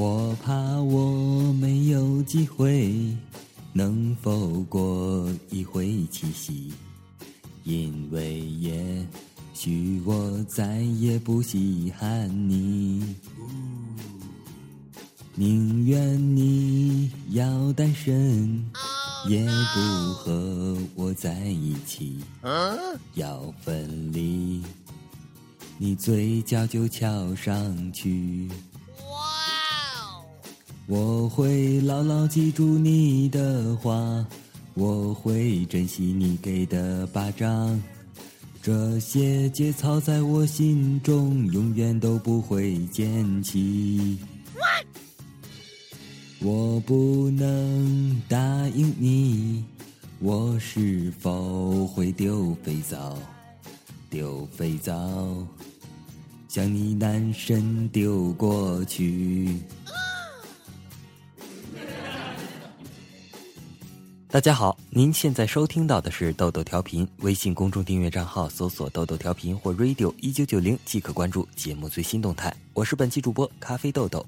我怕我没有机会，能否过一回七夕？因为也许我再也不稀罕你，宁愿你要单身，也不和我在一起。要分离，你嘴角就翘上去。我会牢牢记住你的话，我会珍惜你给的巴掌。这些节操在我心中永远都不会捡起。我不能答应你，我是否会丢肥皂？丢肥皂，向你男神丢过去。大家好，您现在收听到的是豆豆调频，微信公众订阅账号搜索“豆豆调频”或 “radio 一九九零”即可关注节目最新动态。我是本期主播咖啡豆豆。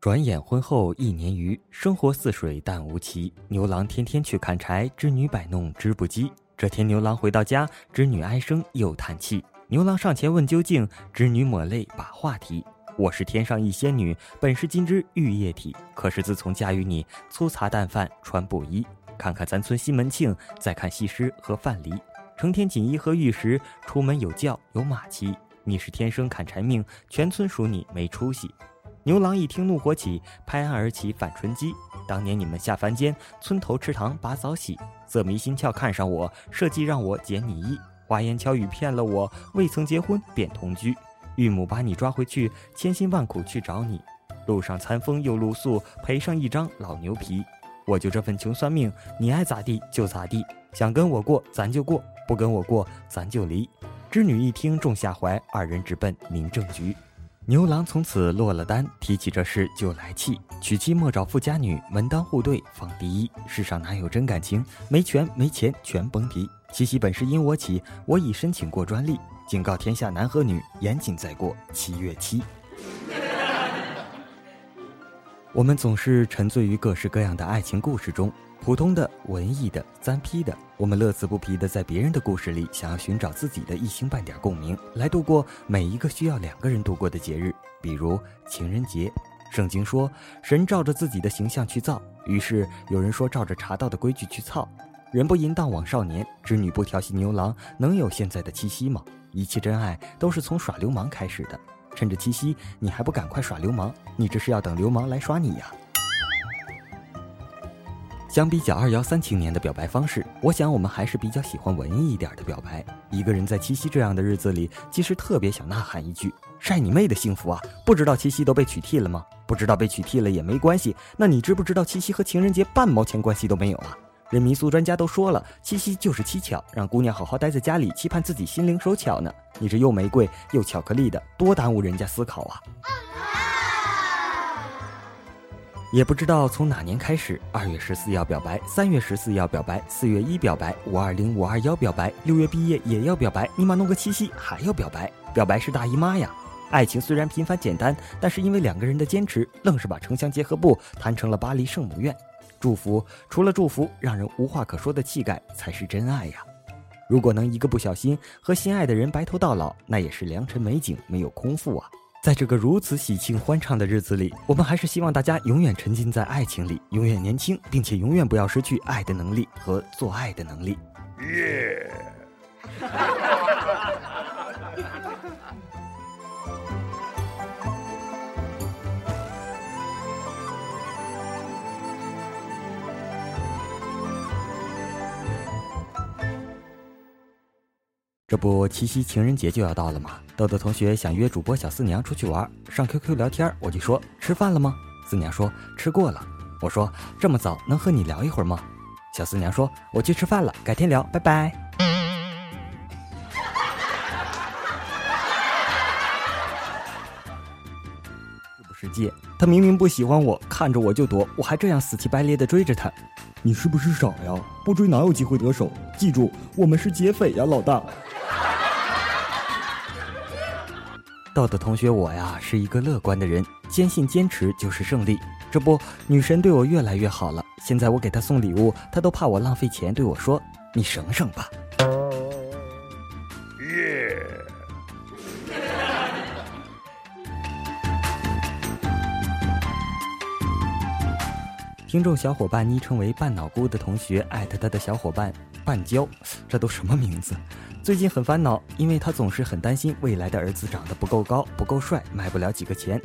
转眼婚后一年余，生活似水淡无奇。牛郎天天去砍柴，织女摆弄织布机。这天，牛郎回到家，织女唉声又叹气。牛郎上前问究竟，织女抹泪把话题：“我是天上一仙女，本是金枝玉叶体。可是自从嫁与你，粗茶淡饭穿布衣。看看咱村西门庆，再看西施和范蠡，成天锦衣和玉石，出门有轿有马骑。你是天生砍柴命，全村数你没出息。”牛郎一听，怒火起，拍案而起反春姬。当年你们下凡间，村头池塘把澡洗，色迷心窍看上我，设计让我解你意，花言巧语骗了我，未曾结婚便同居。玉母把你抓回去，千辛万苦去找你，路上餐风又露宿，赔上一张老牛皮。我就这份穷酸命，你爱咋地就咋地，想跟我过咱就过，不跟我过咱就离。织女一听中下怀，二人直奔民政局。牛郎从此落了单，提起这事就来气。娶妻莫找富家女，门当户对放第一。世上哪有真感情？没权没钱全甭提。七夕本是因我起，我已申请过专利，警告天下男和女，严禁再过七月七。我们总是沉醉于各式各样的爱情故事中。普通的、文艺的、三 P 的，我们乐此不疲的在别人的故事里，想要寻找自己的一星半点共鸣，来度过每一个需要两个人度过的节日，比如情人节。圣经说，神照着自己的形象去造，于是有人说照着茶道的规矩去操。人不淫荡枉少年，织女不调戏牛郎，能有现在的七夕吗？一切真爱都是从耍流氓开始的。趁着七夕，你还不赶快耍流氓？你这是要等流氓来耍你呀？相比较二幺三青年的表白方式，我想我们还是比较喜欢文艺一点的表白。一个人在七夕这样的日子里，其实特别想呐喊一句：“晒你妹的幸福啊！不知道七夕都被取缔了吗？不知道被取缔了也没关系。那你知不知道七夕和情人节半毛钱关系都没有啊？人民俗专家都说了，七夕就是七巧，让姑娘好好待在家里，期盼自己心灵手巧呢。你这又玫瑰又巧克力的，多耽误人家思考啊！”也不知道从哪年开始，二月十四要表白，三月十四要表白，四月一表白，五二零五二幺表白，六月毕业也要表白，尼玛弄个七夕还要表白，表白是大姨妈呀！爱情虽然平凡简单，但是因为两个人的坚持，愣是把城乡结合部谈成了巴黎圣母院。祝福除了祝福，让人无话可说的气概才是真爱呀！如果能一个不小心和心爱的人白头到老，那也是良辰美景，没有空腹啊！在这个如此喜庆欢畅的日子里，我们还是希望大家永远沉浸在爱情里，永远年轻，并且永远不要失去爱的能力和做爱的能力。耶！这不，七夕情人节就要到了吗？豆豆同学想约主播小四娘出去玩，上 QQ 聊天，我就说吃饭了吗？四娘说吃过了。我说这么早能和你聊一会儿吗？小四娘说我去吃饭了，改天聊，拜拜。是不是界？他明明不喜欢我，看着我就躲，我还这样死乞白咧的追着他。你是不是傻呀？不追哪有机会得手？记住，我们是劫匪呀，老大。豆豆同学，我呀是一个乐观的人，坚信坚持就是胜利。这不，女神对我越来越好了。现在我给她送礼物，她都怕我浪费钱，对我说：“你省省吧。”耶！听众小伙伴昵称为“半脑菇”的同学艾特他的小伙伴半娇，这都什么名字？最近很烦恼，因为他总是很担心未来的儿子长得不够高、不够帅，卖不了几个钱。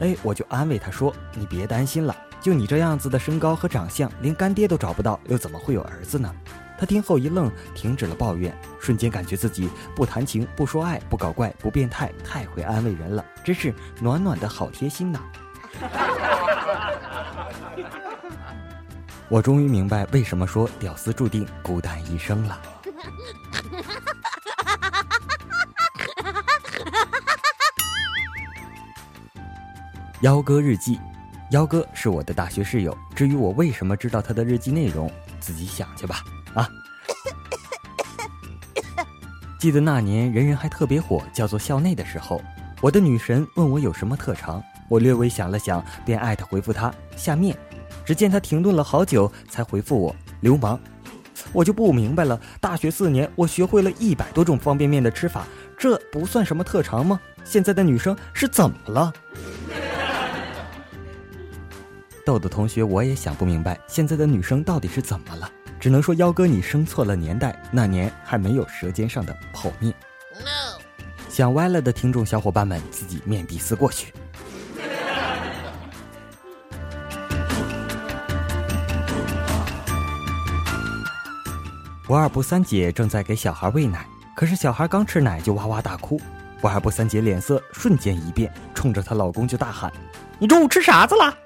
哎，我就安慰他说：“你别担心了，就你这样子的身高和长相，连干爹都找不到，又怎么会有儿子呢？”他听后一愣，停止了抱怨，瞬间感觉自己不谈情、不说爱、不搞怪、不变态，太会安慰人了，真是暖暖的好贴心呐！我终于明白为什么说屌丝注定孤单一生了。幺哥日记，幺哥是我的大学室友。至于我为什么知道他的日记内容，自己想去吧。啊，记得那年人人还特别火，叫做校内的时候，我的女神问我有什么特长，我略微想了想，便艾特回复她下面。只见他停顿了好久，才回复我流氓。我就不明白了，大学四年，我学会了一百多种方便面的吃法，这不算什么特长吗？现在的女生是怎么了？豆豆同学，我也想不明白，现在的女生到底是怎么了？只能说，幺哥你生错了年代，那年还没有舌尖上的泡面。想歪了的听众小伙伴们，自己面壁思过去。不二不三姐正在给小孩喂奶，可是小孩刚吃奶就哇哇大哭。不二不三姐脸色瞬间一变，冲着她老公就大喊：“你中午吃啥子了？”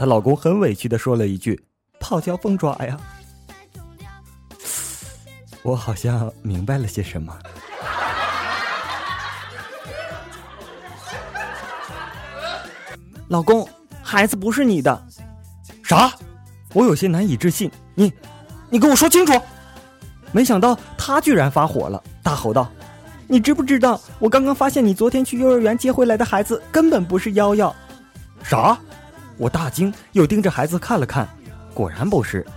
她老公很委屈的说了一句：“泡椒凤爪呀。”我好像明白了些什么。老公，孩子不是你的。啥？我有些难以置信。你，你跟我说清楚。没想到他居然发火了，大吼道：“你知不知道？我刚刚发现你昨天去幼儿园接回来的孩子根本不是瑶瑶。”啥？我大惊，又盯着孩子看了看，果然不是。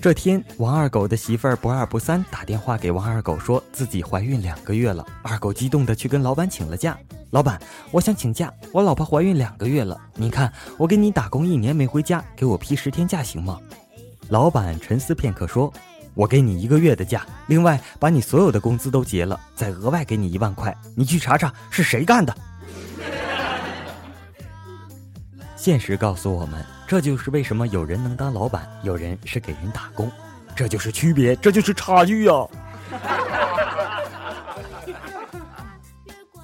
这天，王二狗的媳妇儿不二不三打电话给王二狗，说自己怀孕两个月了。二狗激动的去跟老板请了假。老板，我想请假，我老婆怀孕两个月了。你看，我给你打工一年没回家，给我批十天假行吗？老板沉思片刻说。我给你一个月的假，另外把你所有的工资都结了，再额外给你一万块。你去查查是谁干的。现实告诉我们，这就是为什么有人能当老板，有人是给人打工，这就是区别，这就是差距呀。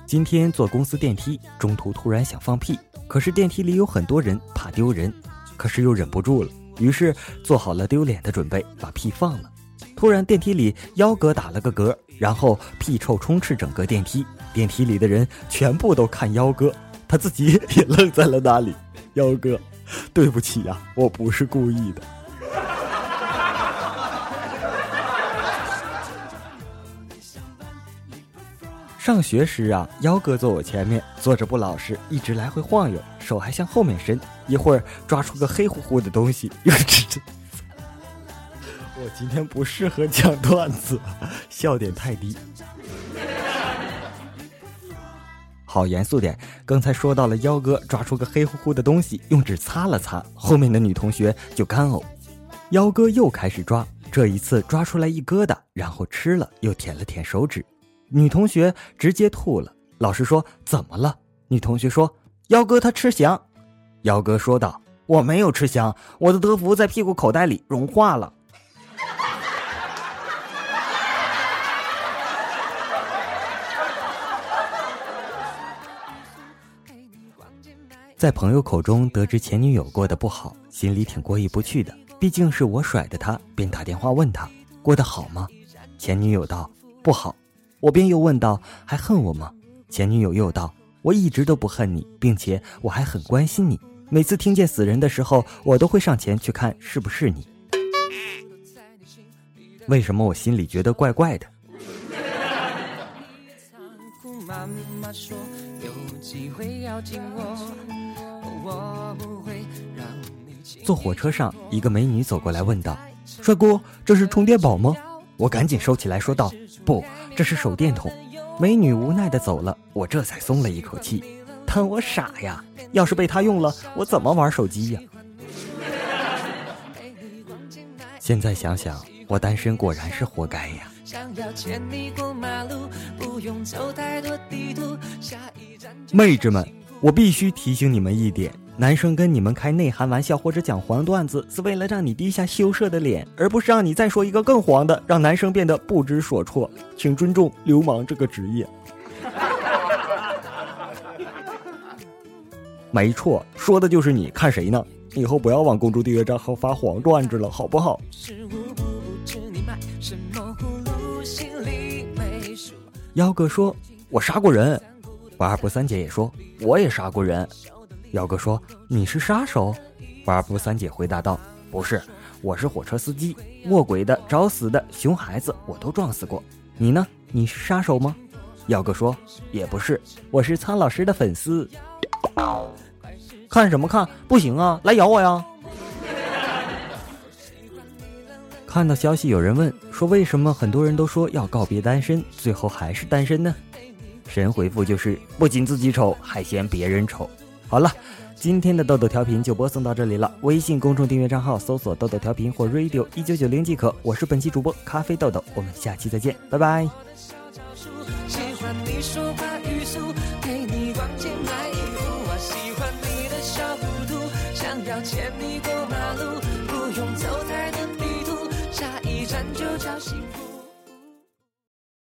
今天坐公司电梯，中途突然想放屁，可是电梯里有很多人，怕丢人，可是又忍不住了，于是做好了丢脸的准备，把屁放了。突然，电梯里幺哥打了个嗝，然后屁臭充斥整个电梯。电梯里的人全部都看幺哥，他自己也愣在了那里。幺哥，对不起呀，我不是故意的。上学时啊，幺哥坐我前面，坐着不老实，一直来回晃悠，手还向后面伸，一会儿抓出个黑乎乎的东西，又指着。我今天不适合讲段子，笑点太低。好严肃点，刚才说到了幺哥抓出个黑乎乎的东西，用纸擦了擦，后面的女同学就干呕。幺哥又开始抓，这一次抓出来一疙瘩，然后吃了，又舔了舔手指。女同学直接吐了。老师说怎么了？女同学说幺哥他吃翔。幺哥说道：“我没有吃翔，我的德芙在屁股口袋里融化了。”在朋友口中得知前女友过得不好，心里挺过意不去的。毕竟是我甩的她，便打电话问她过得好吗？前女友道：不好。我便又问道：“还恨我吗？”前女友又道：“我一直都不恨你，并且我还很关心你。每次听见死人的时候，我都会上前去看是不是你。”为什么我心里觉得怪怪的？妈妈说有机会要紧握坐火车上，一个美女走过来问道：“帅哥，这是充电宝吗？”我赶紧收起来说道：“不，这是手电筒。”美女无奈的走了，我这才松了一口气。但我傻呀！要是被她用了，我怎么玩手机呀？现在想想，我单身果然是活该呀。妹纸们，我必须提醒你们一点。男生跟你们开内涵玩笑或者讲黄段子，是为了让你低下羞涩的脸，而不是让你再说一个更黄的，让男生变得不知所措。请尊重流氓这个职业。没错，说的就是你。看谁呢？以后不要往公主订阅账号发黄段子了，好不好？幺哥说：“我杀过人。”我二不三姐也说：“我也杀过人。”幺哥说：“你是杀手？”瓦布三姐回答道：“不是，我是火车司机，卧轨的、找死的、熊孩子我都撞死过。你呢？你是杀手吗？”幺哥说：“也不是，我是苍老师的粉丝。”看什么看？不行啊，来咬我呀！看到消息，有人问说：“为什么很多人都说要告别单身，最后还是单身呢？”神回复就是：“不仅自己丑，还嫌别人丑。”好了，今天的豆豆调频就播送到这里了。微信公众订阅账号搜索“豆豆调频”或 “radio 一九九零”即可。我是本期主播咖啡豆豆，我们下期再见，拜拜。牵你过马路，不用走太多地图，下一站就叫幸福。